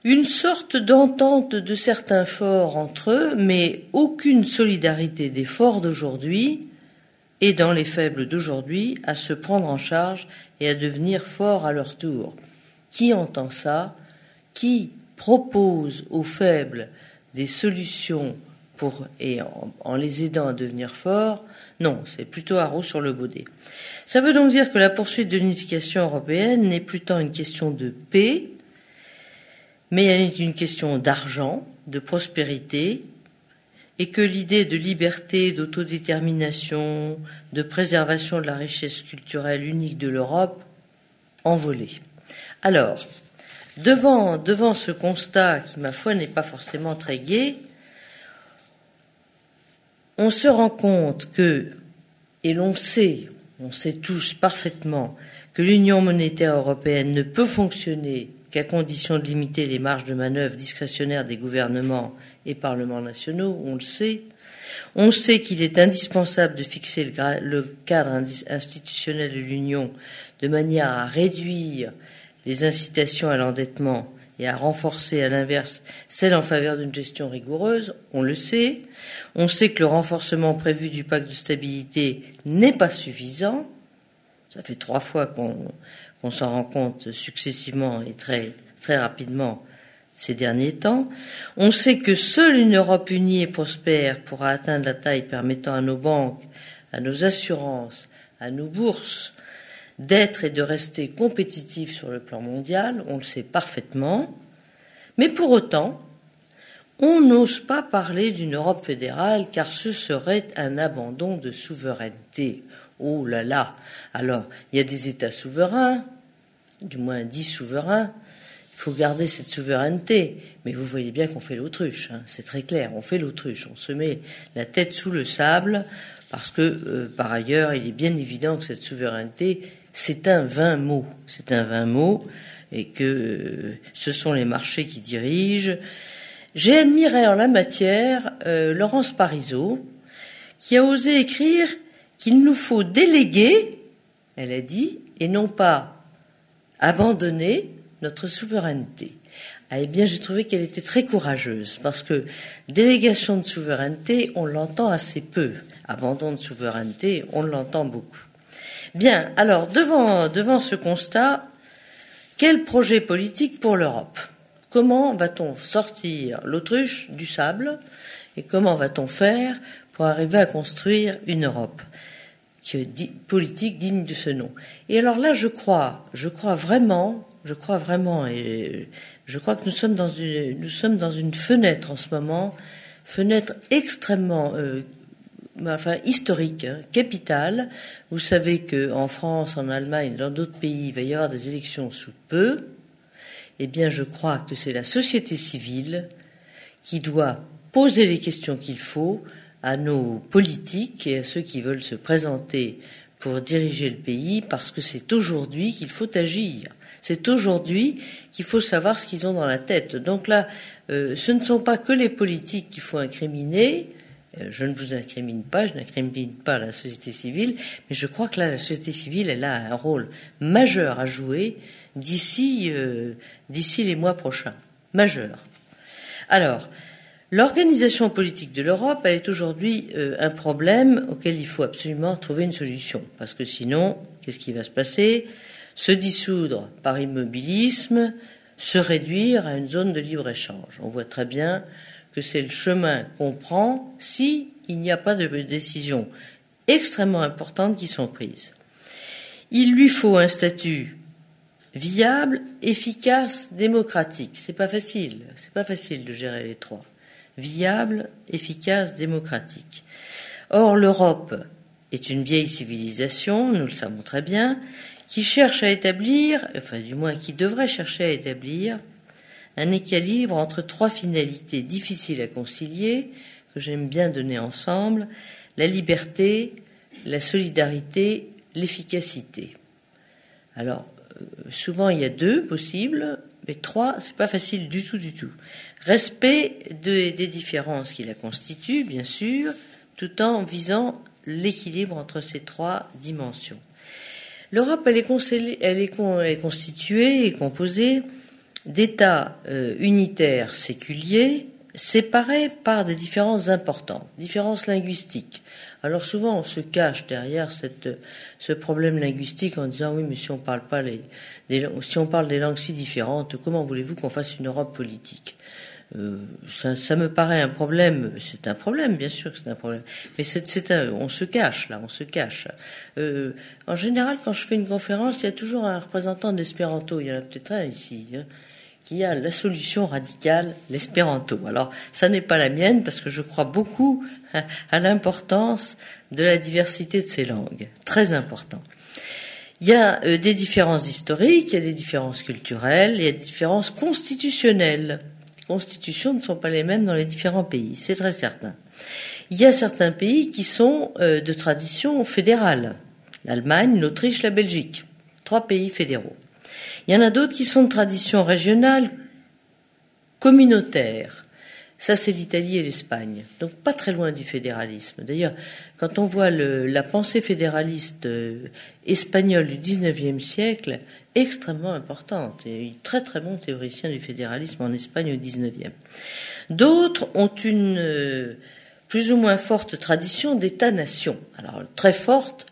une sorte d'entente de certains forts entre eux, mais aucune solidarité des forts d'aujourd'hui et dans les faibles d'aujourd'hui à se prendre en charge et à devenir forts à leur tour. Qui entend ça? Qui propose aux faibles des solutions pour, et en, les aidant à devenir forts? Non, c'est plutôt roue sur le baudet. Ça veut donc dire que la poursuite de l'unification européenne n'est plus tant une question de paix, mais elle est une question d'argent, de prospérité, et que l'idée de liberté, d'autodétermination, de préservation de la richesse culturelle unique de l'Europe envolée. Alors, devant, devant ce constat qui, ma foi, n'est pas forcément très gai, on se rend compte que, et l'on sait, on sait tous parfaitement, que l'Union monétaire européenne ne peut fonctionner qu'à condition de limiter les marges de manœuvre discrétionnaires des gouvernements et parlements nationaux, on le sait. On sait qu'il est indispensable de fixer le, cadre institutionnel de l'Union de manière à réduire les incitations à l'endettement et à renforcer à l'inverse celles en faveur d'une gestion rigoureuse, on le sait. On sait que le renforcement prévu du pacte de stabilité n'est pas suffisant. Ça fait trois fois qu'on s'en rend compte successivement et très, très rapidement ces derniers temps. On sait que seule une Europe unie et prospère pourra atteindre la taille permettant à nos banques, à nos assurances, à nos bourses d'être et de rester compétitifs sur le plan mondial, on le sait parfaitement. Mais pour autant, on n'ose pas parler d'une Europe fédérale car ce serait un abandon de souveraineté. Oh là là Alors, il y a des États souverains, du moins dix souverains, il faut garder cette souveraineté. Mais vous voyez bien qu'on fait l'autruche, hein. c'est très clair, on fait l'autruche, on se met la tête sous le sable, parce que, euh, par ailleurs, il est bien évident que cette souveraineté, c'est un vain mot, c'est un vain mot, et que euh, ce sont les marchés qui dirigent. J'ai admiré en la matière euh, Laurence Parisot, qui a osé écrire qu'il nous faut déléguer, elle a dit, et non pas abandonner notre souveraineté. Ah, eh bien, j'ai trouvé qu'elle était très courageuse, parce que délégation de souveraineté, on l'entend assez peu. Abandon de souveraineté, on l'entend beaucoup. Bien, alors, devant, devant ce constat, quel projet politique pour l'Europe? Comment va-t-on sortir l'autruche du sable et comment va-t-on faire pour arriver à construire une Europe? Politique digne de ce nom. Et alors là, je crois, je crois vraiment, je crois vraiment, et je crois que nous sommes dans une, nous sommes dans une fenêtre en ce moment, fenêtre extrêmement, euh, enfin historique, hein, capitale. Vous savez que en France, en Allemagne, dans d'autres pays, il va y avoir des élections sous peu. Eh bien, je crois que c'est la société civile qui doit poser les questions qu'il faut à nos politiques et à ceux qui veulent se présenter pour diriger le pays, parce que c'est aujourd'hui qu'il faut agir. C'est aujourd'hui qu'il faut savoir ce qu'ils ont dans la tête. Donc là, euh, ce ne sont pas que les politiques qu'il faut incriminer. Euh, je ne vous incrimine pas, je n'incrimine pas la société civile, mais je crois que là, la société civile, elle a un rôle majeur à jouer d'ici euh, d'ici les mois prochains. Majeur. Alors, L'organisation politique de l'Europe, elle est aujourd'hui euh, un problème auquel il faut absolument trouver une solution. Parce que sinon, qu'est-ce qui va se passer? Se dissoudre par immobilisme, se réduire à une zone de libre-échange. On voit très bien que c'est le chemin qu'on prend si n'y a pas de décisions extrêmement importantes qui sont prises. Il lui faut un statut viable, efficace, démocratique. C'est pas facile. C'est pas facile de gérer les trois viable, efficace, démocratique. Or, l'Europe est une vieille civilisation, nous le savons très bien, qui cherche à établir, enfin du moins qui devrait chercher à établir, un équilibre entre trois finalités difficiles à concilier, que j'aime bien donner ensemble, la liberté, la solidarité, l'efficacité. Alors, euh, souvent il y a deux possibles, mais trois, c'est pas facile du tout, du tout. Respect des différences qui la constituent, bien sûr, tout en visant l'équilibre entre ces trois dimensions. L'Europe, elle est, constituée et composée d'États euh, unitaires séculiers séparés par des différences importantes, différences linguistiques. Alors souvent, on se cache derrière ce problème linguistique en disant oui, mais si on parle pas si on parle des langues si différentes, comment voulez-vous qu'on fasse une Europe politique? Euh, ça, ça, me paraît un problème. C'est un problème, bien sûr que c'est un problème. Mais c'est, on se cache là, on se cache. Euh, en général, quand je fais une conférence, il y a toujours un représentant de l'espéranto. Il y en a peut-être un ici. Hein, qui a la solution radicale, l'espéranto. Alors, ça n'est pas la mienne parce que je crois beaucoup *laughs* à l'importance de la diversité de ces langues. Très important. Il y a euh, des différences historiques, il y a des différences culturelles, il y a des différences constitutionnelles constitutions ne sont pas les mêmes dans les différents pays, c'est très certain. Il y a certains pays qui sont euh, de tradition fédérale. L'Allemagne, l'Autriche, la Belgique. Trois pays fédéraux. Il y en a d'autres qui sont de tradition régionale, communautaire. Ça, c'est l'Italie et l'Espagne. Donc pas très loin du fédéralisme. D'ailleurs, quand on voit la pensée fédéraliste euh, espagnole du XIXe siècle, extrêmement importante et très très bon théoricien du fédéralisme en Espagne au XIXe. D'autres ont une euh, plus ou moins forte tradition d'État-nation. Alors très forte,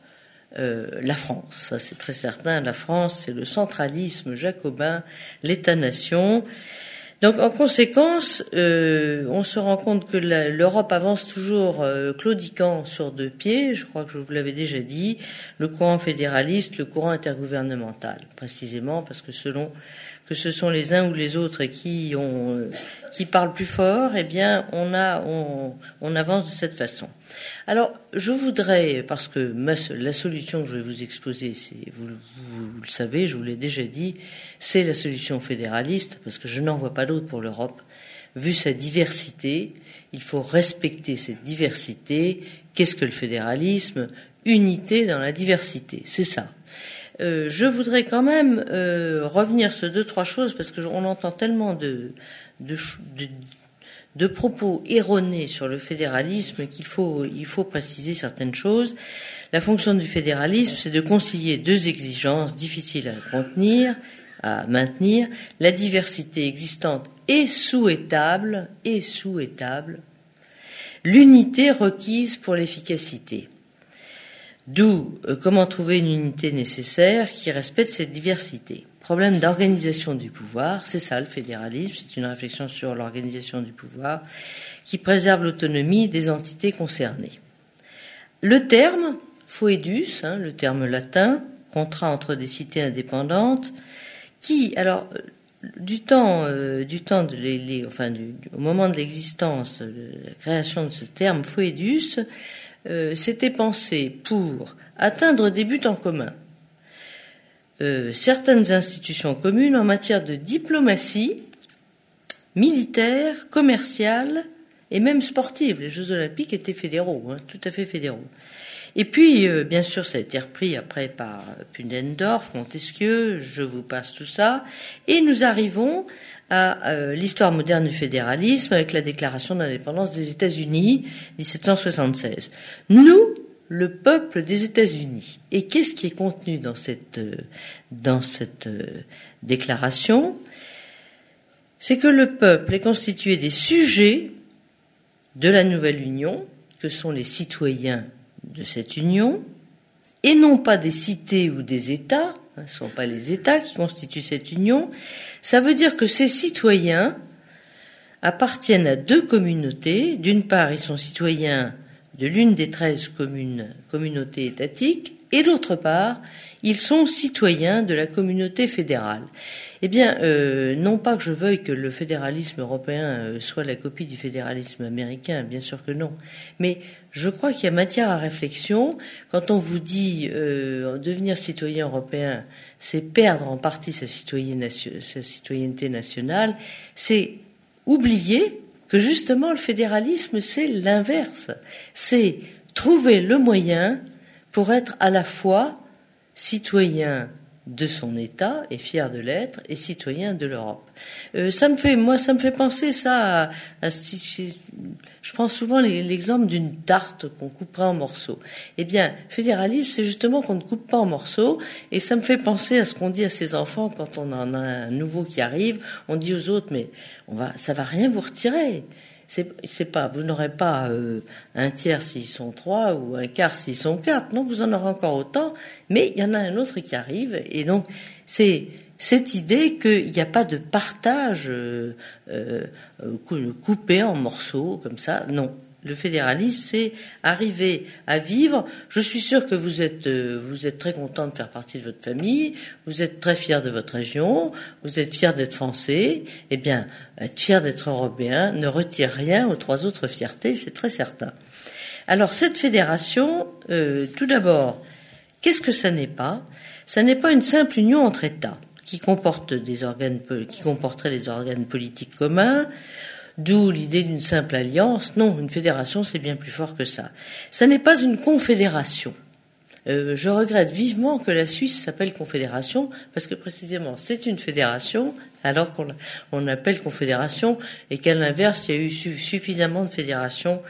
euh, la France, c'est très certain. La France, c'est le centralisme jacobin, l'État-nation. Donc en conséquence, euh, on se rend compte que l'Europe avance toujours euh, claudiquant sur deux pieds, je crois que je vous l'avais déjà dit, le courant fédéraliste, le courant intergouvernemental, précisément parce que selon que ce sont les uns ou les autres qui ont euh, qui parlent plus fort, eh bien on a on, on avance de cette façon. Alors je voudrais parce que la solution que je vais vous exposer, c'est vous, vous, le savez, je vous l'ai déjà dit, c'est la solution fédéraliste parce que je n'en vois pas d'autre pour l'Europe. Vu sa diversité, il faut respecter cette diversité. Qu'est-ce que le fédéralisme? Unité dans la diversité, c'est ça. Euh, je voudrais quand même euh, revenir sur deux trois choses parce que on entend tellement de, de, propos erronés sur le fédéralisme qu'il faut il faut préciser certaines choses. La fonction du fédéralisme, c'est de concilier deux exigences difficiles à contenir, à maintenir. La diversité existante est souhaitable, est souhaitable. L'unité requise pour l'efficacité. D'où euh, comment trouver une unité nécessaire qui respecte cette diversité. Problème d'organisation du pouvoir, c'est ça le fédéralisme, c'est une réflexion sur l'organisation du pouvoir qui préserve l'autonomie des entités concernées. Le terme, foedus, hein, le terme latin, contrat entre des cités indépendantes, qui, alors, du temps, euh, du temps de les, enfin, au moment de l'existence, de la création de ce terme foedus, euh, c'était pensé pour atteindre des buts en commun. Euh, certaines institutions communes en matière de diplomatie, militaire, commerciale et même sportive. Les Jeux olympiques étaient fédéraux, hein, tout à fait fédéraux. Et puis, euh, bien sûr, ça a été repris après par Pudendorf, Montesquieu, je vous passe tout ça, et nous arrivons à euh, l'histoire moderne du fédéralisme avec la déclaration d'indépendance des États-Unis 1776. Nous, le peuple des États-Unis. Et qu'est-ce qui est contenu dans cette, euh, dans cette déclaration? C'est que le peuple est constitué des sujets de la nouvelle Union, que sont les citoyens de cette union, et non pas des cités ou des États, ce ne sont pas les États qui constituent cette union, ça veut dire que ces citoyens appartiennent à deux communautés. D'une part, ils sont citoyens de l'une des treize communes, communautés étatiques, et d'autre part, ils sont citoyens de la communauté fédérale. Eh bien, euh, non pas que je veuille que le fédéralisme européen euh, soit la copie du fédéralisme américain, bien sûr que non, mais je crois qu'il y a matière à réflexion. Quand on vous dit euh, devenir citoyen européen, c'est perdre en partie sa, sa citoyenneté nationale, c'est oublier que justement le fédéralisme, c'est l'inverse, c'est trouver le moyen pour être à la fois citoyen de son État et fier de l'être et citoyen de l'Europe. Euh, ça me fait, moi, ça me fait penser ça. À, je prends souvent l'exemple d'une tarte qu'on couperait en morceaux. Eh bien, fédéralisme, c'est justement qu'on ne coupe pas en morceaux, et ça me fait penser à ce qu'on dit à ses enfants quand on en a un nouveau qui arrive. On dit aux autres, mais on va, ça va rien vous retirer c'est pas, vous n'aurez pas euh, un tiers s'ils sont trois ou un quart s'ils sont quatre. Non, vous en aurez encore autant, mais il y en a un autre qui arrive, et donc c'est cette idée qu'il n'y a pas de partage euh, euh, coupé en morceaux comme ça. Non, le fédéralisme, c'est arriver à vivre. Je suis sûr que vous êtes, euh, vous êtes très content de faire partie de votre famille, vous êtes très fier de votre région, vous êtes fier d'être français. Eh bien, être fier d'être européen ne retire rien aux trois autres fiertés, c'est très certain. Alors, cette fédération, euh, tout d'abord, qu'est-ce que ça n'est pas? Ça n'est pas une simple union entre États qui comporte des organes, qui comporterait des organes politiques communs, D'où l'idée d'une simple alliance. Non, une fédération, c'est bien plus fort que ça. Ça n'est pas une confédération. Euh, je regrette vivement que la Suisse s'appelle confédération, parce que précisément, c'est une fédération, alors qu'on appelle confédération, et qu'à l'inverse, il y a eu suffisamment de fédérations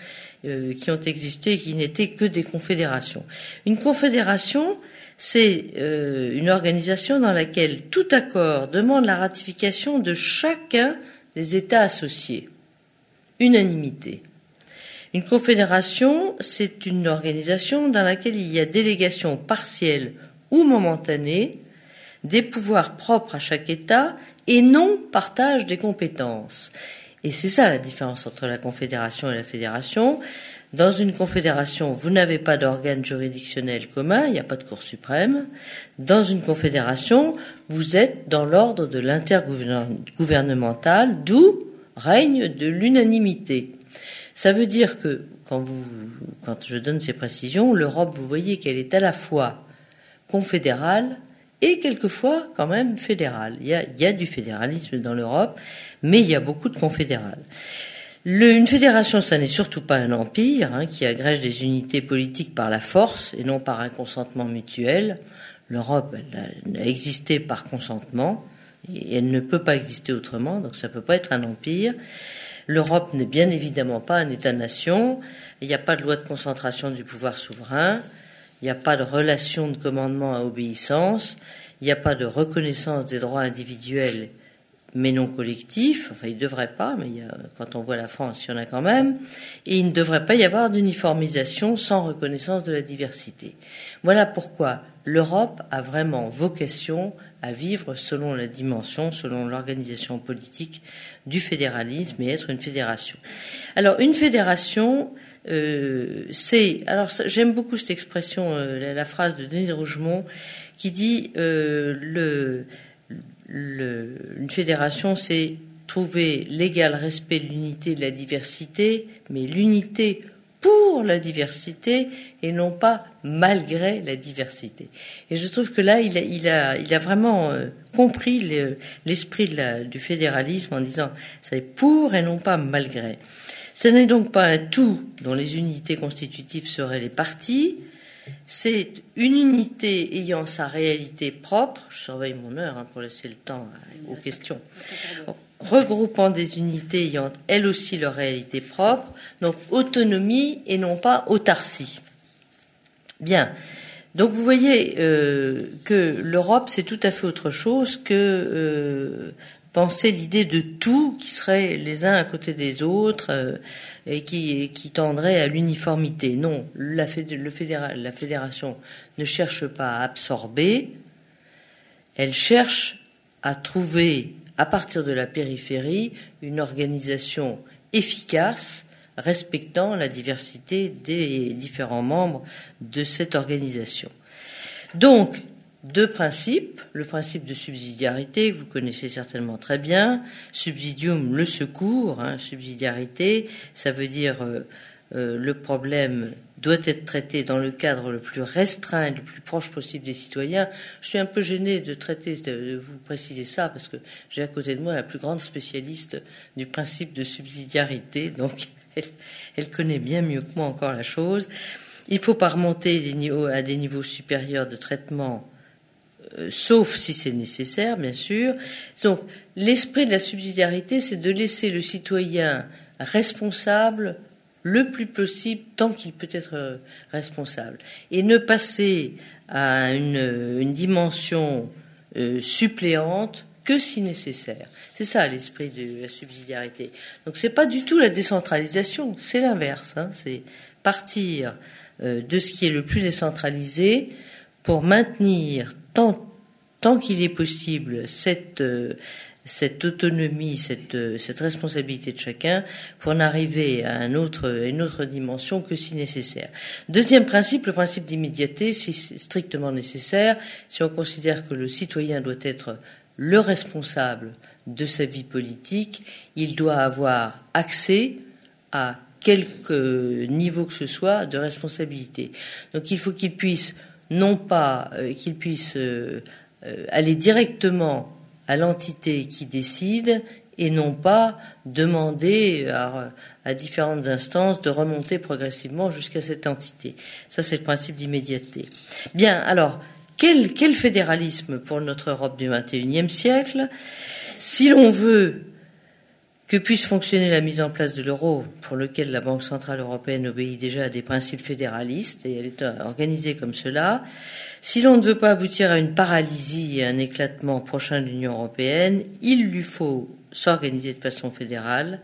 euh, qui ont existé et qui n'étaient que des confédérations. Une confédération, c'est euh, une organisation dans laquelle tout accord demande la ratification de chacun des États associés unanimité. Une confédération, c'est une organisation dans laquelle il y a délégation partielle ou momentanée des pouvoirs propres à chaque État et non partage des compétences. Et c'est ça la différence entre la confédération et la fédération. Dans une confédération, vous n'avez pas d'organe juridictionnel commun, il n'y a pas de Cour suprême. Dans une confédération, vous êtes dans l'ordre de l'intergouvernemental, d'où règne de l'unanimité. Ça veut dire que quand, vous, quand je donne ces précisions, l'Europe, vous voyez qu'elle est à la fois confédérale et quelquefois quand même fédérale. Il y a, du fédéralisme dans l'Europe, mais il y a beaucoup de confédérales. une fédération, ça n'est surtout pas un empire hein, qui agrège des unités politiques par la force et non par un consentement mutuel. L'Europe, elle a existé par consentement et elle ne peut pas exister autrement, donc ça ne peut pas être un empire. L'Europe n'est bien évidemment pas un État-nation, il n'y a pas de loi de concentration du pouvoir souverain, il n'y a pas de relation de commandement à obéissance, il n'y a pas de reconnaissance des droits individuels mais non collectifs, enfin il ne devrait pas, mais quand on voit la France, il y en a quand même, et il ne devrait pas y avoir d'uniformisation sans reconnaissance de la diversité. Voilà pourquoi l'Europe a vraiment vocation à vivre selon la dimension, selon l'organisation politique du fédéralisme et être une fédération. Alors une fédération, euh, c'est alors j'aime beaucoup cette expression, euh, la, phrase de Denis Rougemont qui dit euh, le, une fédération, c'est trouver l'égal respect de l'unité de la diversité, mais l'unité pour la diversité et non pas malgré la diversité. Et je trouve que là, il a, il a, il a vraiment euh, compris l'esprit du fédéralisme en disant c'est pour et non pas malgré. Ce n'est donc pas un tout dont les unités constitutives seraient les parties, c'est une unité ayant sa réalité propre. Je surveille mon heure hein, pour laisser le temps aux questions regroupant des unités ayant elles aussi leur réalité propre, donc autonomie et non pas autarcie. Bien. Donc vous voyez euh, que l'Europe, c'est tout à fait autre chose que euh, penser l'idée de tout qui serait les uns à côté des autres euh, et qui, tendrait à l'uniformité. Non, la fédération ne cherche pas à absorber, elle cherche à trouver à partir de la périphérie, une organisation efficace respectant la diversité des différents membres de cette organisation. Donc, deux principes. Le principe de subsidiarité, que vous connaissez certainement très bien. Subsidium, le secours. Hein, subsidiarité, ça veut dire euh, euh, le problème doit être traité dans le cadre le plus restreint et le plus proche possible des citoyens. Je suis un peu gêné de traiter, de vous préciser ça, parce que j'ai à côté de moi la plus grande spécialiste du principe de subsidiarité, donc *laughs* elle, connaît bien mieux que moi encore la chose. Il ne faut pas remonter à des niveaux supérieurs de traitement, euh, sauf si c'est nécessaire, bien sûr. Donc, l'esprit de la subsidiarité, c'est de laisser le citoyen responsable le plus possible tant qu'il peut être euh, responsable et ne passer à une, dimension euh, suppléante que si nécessaire. C'est ça l'esprit de la subsidiarité. Donc c'est pas du tout la décentralisation, c'est l'inverse. Hein. c'est partir euh, de ce qui est le plus décentralisé pour maintenir tant, tant qu'il est possible cette cette autonomie, cette, cette responsabilité de chacun pour en arriver à autre, une autre dimension que si nécessaire. Deuxième principe, le principe d'immédiateté, si strictement nécessaire, si on considère que le citoyen doit être le responsable de sa vie politique, il doit avoir accès à quelque niveau que ce soit de responsabilité. Donc il faut qu'il puisse non pas euh, qu'il puisse euh, euh, aller directement à l'entité qui décide et non pas demander à, différentes instances de remonter progressivement jusqu'à cette entité. Ça, c'est le principe d'immédiateté. Bien, alors, quel, quel fédéralisme pour notre Europe du XXIe siècle? Si l'on veut que puisse fonctionner la mise en place de l'euro, pour lequel la Banque centrale européenne obéit déjà à des principes fédéralistes, et elle est organisée comme cela, si l'on ne veut pas aboutir à une paralysie et un éclatement prochain de l'Union européenne, il lui faut s'organiser de façon fédérale,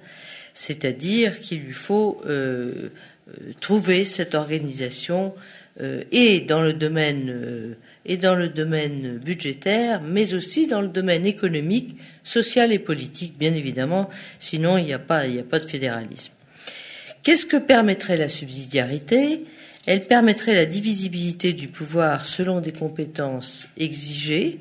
c'est-à-dire qu'il lui faut euh, euh, trouver cette organisation euh, et dans le domaine et dans le domaine budgétaire, mais aussi dans le domaine économique, social et politique, bien évidemment. Sinon, il n'y a pas il a pas de fédéralisme. Qu'est-ce que permettrait la subsidiarité? Elle permettrait la divisibilité du pouvoir selon des compétences exigées.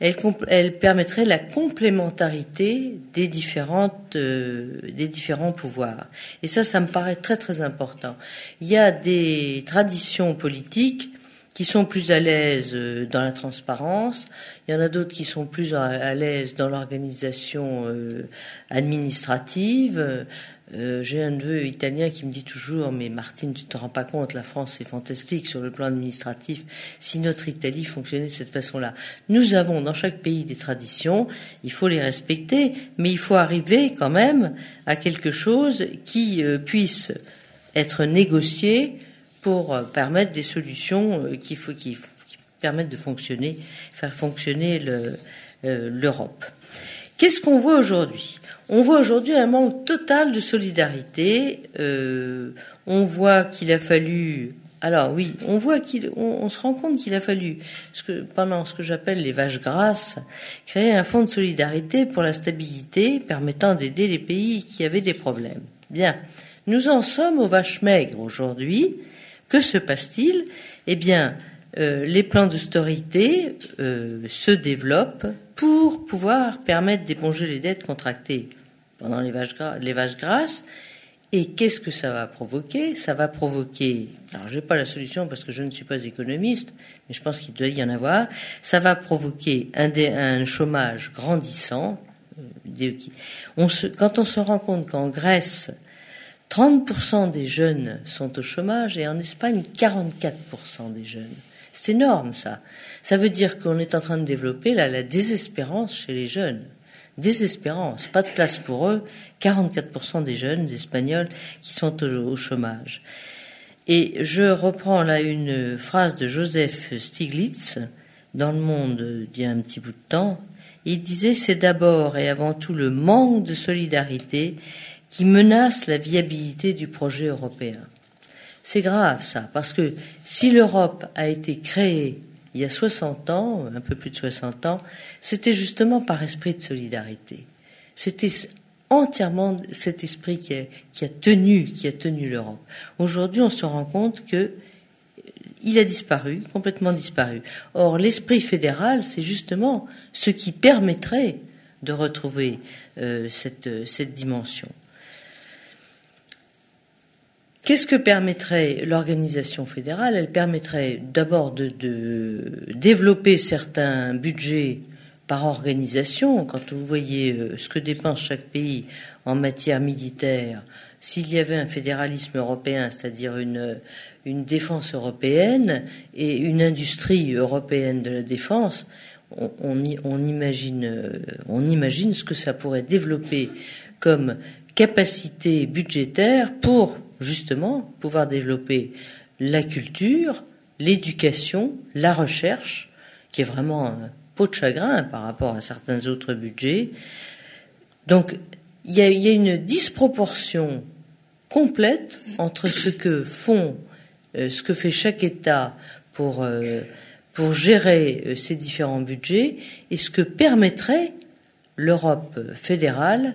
Elle, permettrait la complémentarité des différentes euh, des différents pouvoirs. Et ça, ça me paraît très très important. Il y a des traditions politiques qui sont plus à l'aise euh, dans la transparence. Il y en a d'autres qui sont plus à l'aise dans l'organisation euh, administrative. Euh, j'ai un neveu italien qui me dit toujours, mais Martine, tu te rends pas compte, la France c'est fantastique sur le plan administratif. Si notre Italie fonctionnait de cette façon-là, nous avons dans chaque pays des traditions, il faut les respecter, mais il faut arriver quand même à quelque chose qui puisse être négocié pour euh, permettre des solutions qui, faut, qui, permettent de fonctionner, faire fonctionner l'Europe. Qu'est-ce qu'on voit aujourd'hui? On voit aujourd'hui un manque total de solidarité. Euh, on voit qu'il a fallu Alors oui, on voit qu'il, se rend compte qu'il a fallu, pendant ce que j'appelle les vaches grasses, créer un fonds de solidarité pour la stabilité permettant d'aider les pays qui avaient des problèmes. Bien, nous en sommes aux vaches maigres aujourd'hui. Que se passe-t-il Eh bien, euh, les plans d'austérité euh, se développent pour pouvoir permettre d'éponger les dettes contractées pendant les vaches, les vaches grasses et qu'est-ce que ça va provoquer? Ça va provoquer, alors je n'ai pas la solution parce que je ne suis pas économiste, mais je pense qu'il doit y en avoir, ça va provoquer un, chômage grandissant. Euh, quand on se rend compte qu'en Grèce, 30% des jeunes sont au chômage et en Espagne, 44% des jeunes. C'est énorme ça. Ça veut dire qu'on est en train de développer là, la désespérance chez les jeunes désespérance, pas de place pour eux, 44% des jeunes espagnols qui sont au, chômage. Et je reprends là une phrase de Joseph Stiglitz dans Le Monde d'il y a un petit bout de temps. Il disait c'est d'abord et avant tout le manque de solidarité qui menace la viabilité du projet européen. C'est grave ça, parce que si l'Europe a été créée il y a 60 ans, un peu plus de 60 ans, c'était justement par esprit de solidarité. C'était entièrement cet esprit qui a, tenu, qui a tenu l'Europe. Aujourd'hui, on se rend compte que il a disparu, complètement disparu. Or, l'esprit fédéral, c'est justement ce qui permettrait de retrouver euh, cette, cette dimension. Qu'est-ce que permettrait l'organisation fédérale? Elle permettrait d'abord de, développer certains budgets par organisation. Quand vous voyez euh, ce que dépense chaque pays en matière militaire, s'il y avait un fédéralisme européen, c'est-à-dire une, une défense européenne et une industrie européenne de la défense, on, on, imagine, euh, on imagine ce que ça pourrait développer comme capacité budgétaire pour justement pouvoir développer la culture, l'éducation, la recherche, qui est vraiment un pot de chagrin par rapport à certains autres budgets. Donc, il y a, une disproportion complète entre ce que font, euh, ce que fait chaque État pour, euh, gérer euh, ces différents budgets et ce que permettrait l'Europe fédérale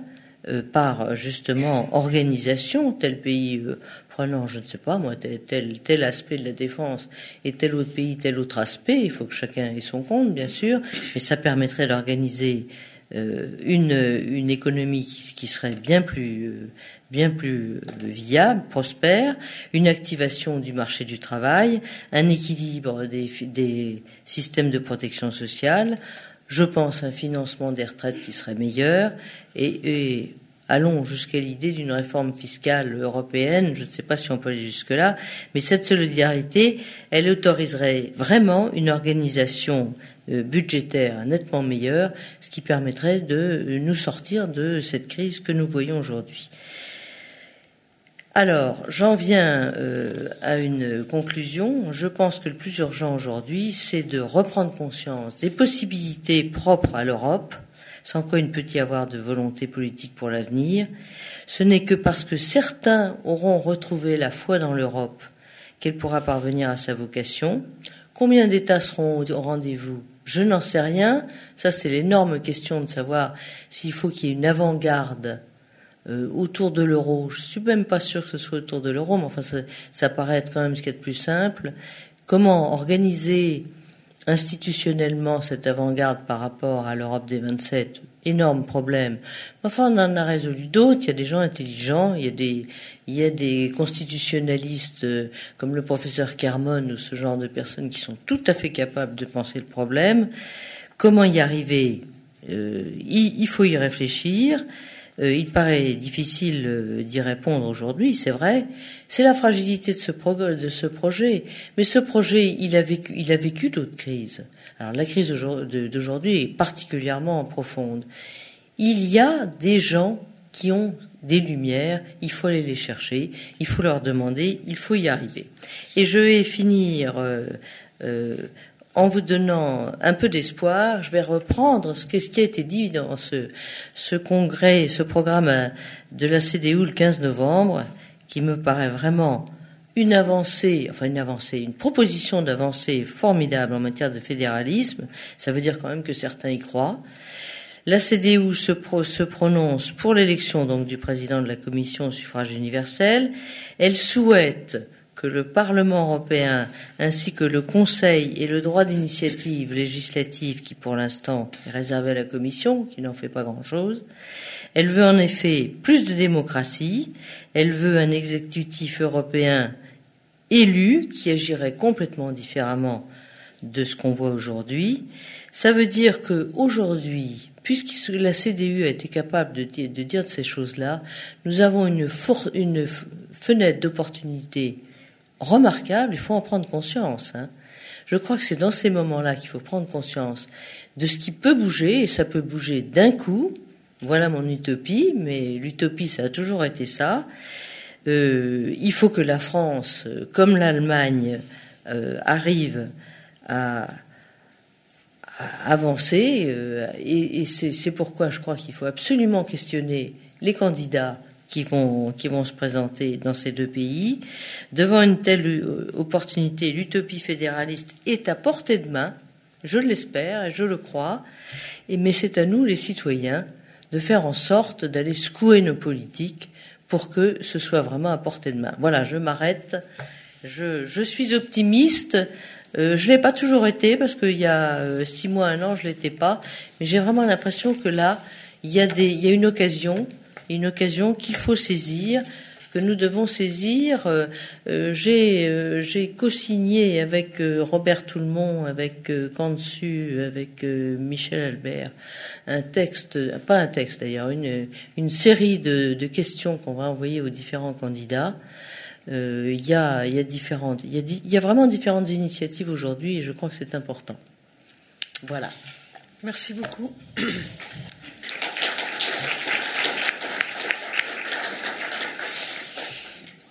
par justement organisation, tel pays euh, prenant, je ne sais pas moi, tel, tel, aspect de la défense et tel autre pays, tel autre aspect, il faut que chacun ait son compte, bien sûr, mais ça permettrait d'organiser euh, une, une économie qui, serait bien plus, bien plus viable, prospère, une activation du marché du travail, un équilibre des, des systèmes de protection sociale, je pense un financement des retraites qui serait meilleur et, allons jusqu'à l'idée d'une réforme fiscale européenne. Je ne sais pas si on peut aller jusque-là, mais cette solidarité, elle autoriserait vraiment une organisation euh, budgétaire nettement meilleure, ce qui permettrait de nous sortir de cette crise que nous voyons aujourd'hui. Alors, j'en viens euh, à une conclusion. Je pense que le plus urgent aujourd'hui, c'est de reprendre conscience des possibilités propres à l'Europe, sans quoi il ne peut y avoir de volonté politique pour l'avenir. Ce n'est que parce que certains auront retrouvé la foi dans l'Europe qu'elle pourra parvenir à sa vocation. Combien d'États seront au rendez-vous? Je n'en sais rien. Ça, c'est l'énorme question de savoir s'il faut qu'il y ait une avant-garde euh, autour de l'euro. Je suis même pas sûr que ce soit autour de l'euro, mais enfin ça, paraît être quand même ce qui est de plus simple. Comment organiser institutionnellement cette avant-garde par rapport à l'Europe des 27 Énorme problème. Enfin, on en a résolu d'autres. Il y a des gens intelligents, il y a des, constitutionnalistes euh, comme le professeur Kermon ou ce genre de personnes qui sont tout à fait capables de penser le problème. Comment y arriver? Euh, il, faut y réfléchir. Euh, il paraît difficile euh, d'y répondre aujourd'hui, c'est vrai. C'est la fragilité de ce, projet. Mais ce projet, il a vécu, d'autres crises. Alors la crise d'aujourd'hui est particulièrement profonde. Il y a des gens qui ont des lumières, il faut aller les chercher, il faut leur demander, il faut y arriver. Et je vais finir euh, en vous donnant un peu d'espoir, je vais reprendre ce, qui a été dit dans ce, congrès, ce programme de la CDU le 15 novembre, qui me paraît vraiment une avancée, enfin une avancée, une proposition d'avancée formidable en matière de fédéralisme. Ça veut dire quand même que certains y croient. La CDU se, se prononce pour l'élection donc du président de la commission au suffrage universel. Elle souhaite que le Parlement européen ainsi que le Conseil ait le droit d'initiative législative qui pour l'instant est réservé à la Commission, qui n'en fait pas grand-chose. Elle veut en effet plus de démocratie, elle veut un exécutif européen élu qui agirait complètement différemment de ce qu'on voit aujourd'hui. Ça veut dire que aujourd'hui, puisque la CDU a été capable de, dire de ces choses-là, nous avons une fenêtre d'opportunité remarquable, il faut en prendre conscience. Hein. Je crois que c'est dans ces moments-là qu'il faut prendre conscience de ce qui peut bouger, et ça peut bouger d'un coup. Voilà mon utopie, mais l'utopie, ça a toujours été ça. Euh, il faut que la France, comme l'Allemagne, euh, arrive à, avancer, euh, et, et c'est pourquoi je crois qu'il faut absolument questionner les candidats qui vont, qui vont se présenter dans ces deux pays. Devant une telle opportunité, l'utopie fédéraliste est à portée de main, je l'espère et je le crois, et, mais c'est à nous, les citoyens, de faire en sorte d'aller secouer nos politiques pour que ce soit vraiment à portée de main. Voilà, je m'arrête. Je, je, suis optimiste. Euh, je l'ai pas toujours été parce qu'il y a euh, six mois, un an, je l'étais pas. Mais j'ai vraiment l'impression que là, il y a des, il y a une occasion une occasion qu'il faut saisir, que nous devons saisir. Euh, euh, euh, j'ai co-signé avec Robert Toulmont, avec Cansu, avec Michel Albert, un texte, pas un texte d'ailleurs, une, série de, questions qu'on va envoyer aux différents candidats. Il y, a, y a vraiment différentes initiatives aujourd'hui et je crois que c'est important. Voilà. Merci beaucoup.